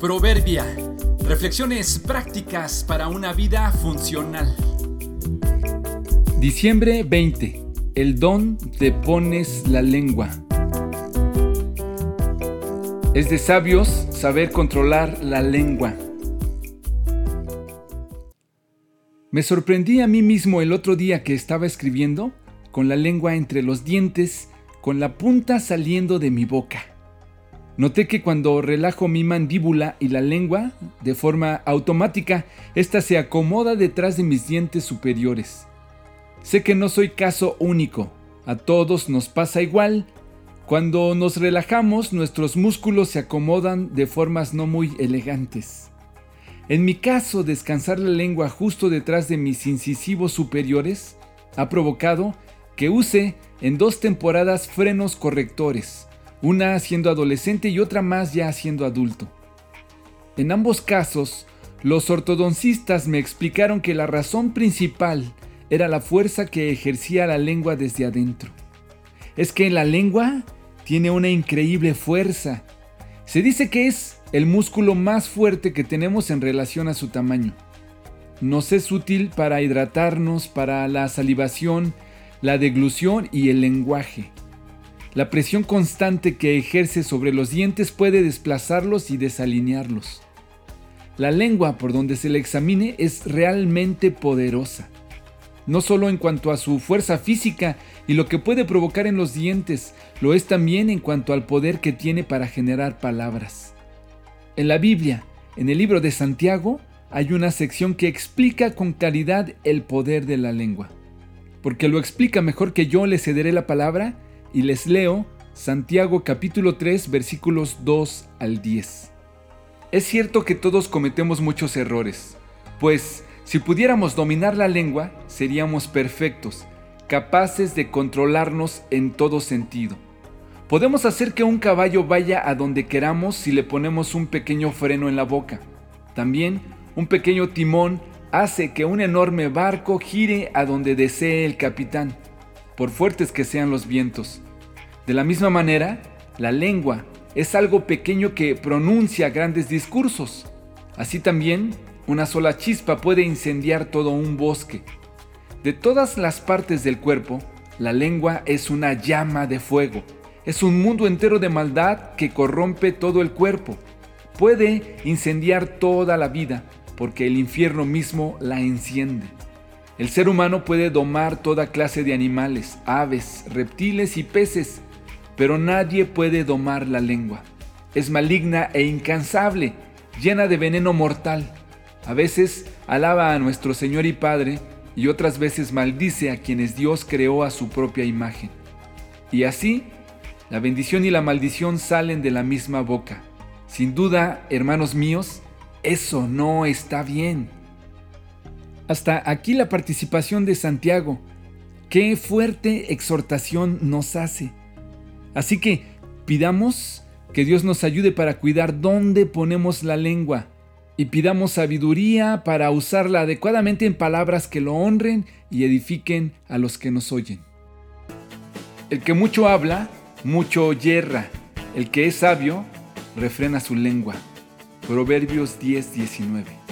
Proverbia. Reflexiones prácticas para una vida funcional. Diciembre 20. El don te pones la lengua. Es de sabios saber controlar la lengua. Me sorprendí a mí mismo el otro día que estaba escribiendo con la lengua entre los dientes, con la punta saliendo de mi boca. Noté que cuando relajo mi mandíbula y la lengua, de forma automática, ésta se acomoda detrás de mis dientes superiores. Sé que no soy caso único, a todos nos pasa igual. Cuando nos relajamos, nuestros músculos se acomodan de formas no muy elegantes. En mi caso, descansar la lengua justo detrás de mis incisivos superiores ha provocado que use en dos temporadas frenos correctores una siendo adolescente y otra más ya siendo adulto. En ambos casos, los ortodoncistas me explicaron que la razón principal era la fuerza que ejercía la lengua desde adentro. Es que la lengua tiene una increíble fuerza. Se dice que es el músculo más fuerte que tenemos en relación a su tamaño. Nos es útil para hidratarnos, para la salivación, la deglución y el lenguaje. La presión constante que ejerce sobre los dientes puede desplazarlos y desalinearlos. La lengua por donde se le examine es realmente poderosa, no solo en cuanto a su fuerza física y lo que puede provocar en los dientes, lo es también en cuanto al poder que tiene para generar palabras. En la Biblia, en el libro de Santiago, hay una sección que explica con claridad el poder de la lengua. Porque lo explica mejor que yo le cederé la palabra y les leo Santiago capítulo 3 versículos 2 al 10. Es cierto que todos cometemos muchos errores, pues si pudiéramos dominar la lengua, seríamos perfectos, capaces de controlarnos en todo sentido. Podemos hacer que un caballo vaya a donde queramos si le ponemos un pequeño freno en la boca. También un pequeño timón hace que un enorme barco gire a donde desee el capitán por fuertes que sean los vientos. De la misma manera, la lengua es algo pequeño que pronuncia grandes discursos. Así también, una sola chispa puede incendiar todo un bosque. De todas las partes del cuerpo, la lengua es una llama de fuego. Es un mundo entero de maldad que corrompe todo el cuerpo. Puede incendiar toda la vida porque el infierno mismo la enciende. El ser humano puede domar toda clase de animales, aves, reptiles y peces, pero nadie puede domar la lengua. Es maligna e incansable, llena de veneno mortal. A veces alaba a nuestro Señor y Padre y otras veces maldice a quienes Dios creó a su propia imagen. Y así, la bendición y la maldición salen de la misma boca. Sin duda, hermanos míos, eso no está bien. Hasta aquí la participación de Santiago. Qué fuerte exhortación nos hace. Así que pidamos que Dios nos ayude para cuidar dónde ponemos la lengua y pidamos sabiduría para usarla adecuadamente en palabras que lo honren y edifiquen a los que nos oyen. El que mucho habla, mucho yerra. El que es sabio, refrena su lengua. Proverbios 10:19.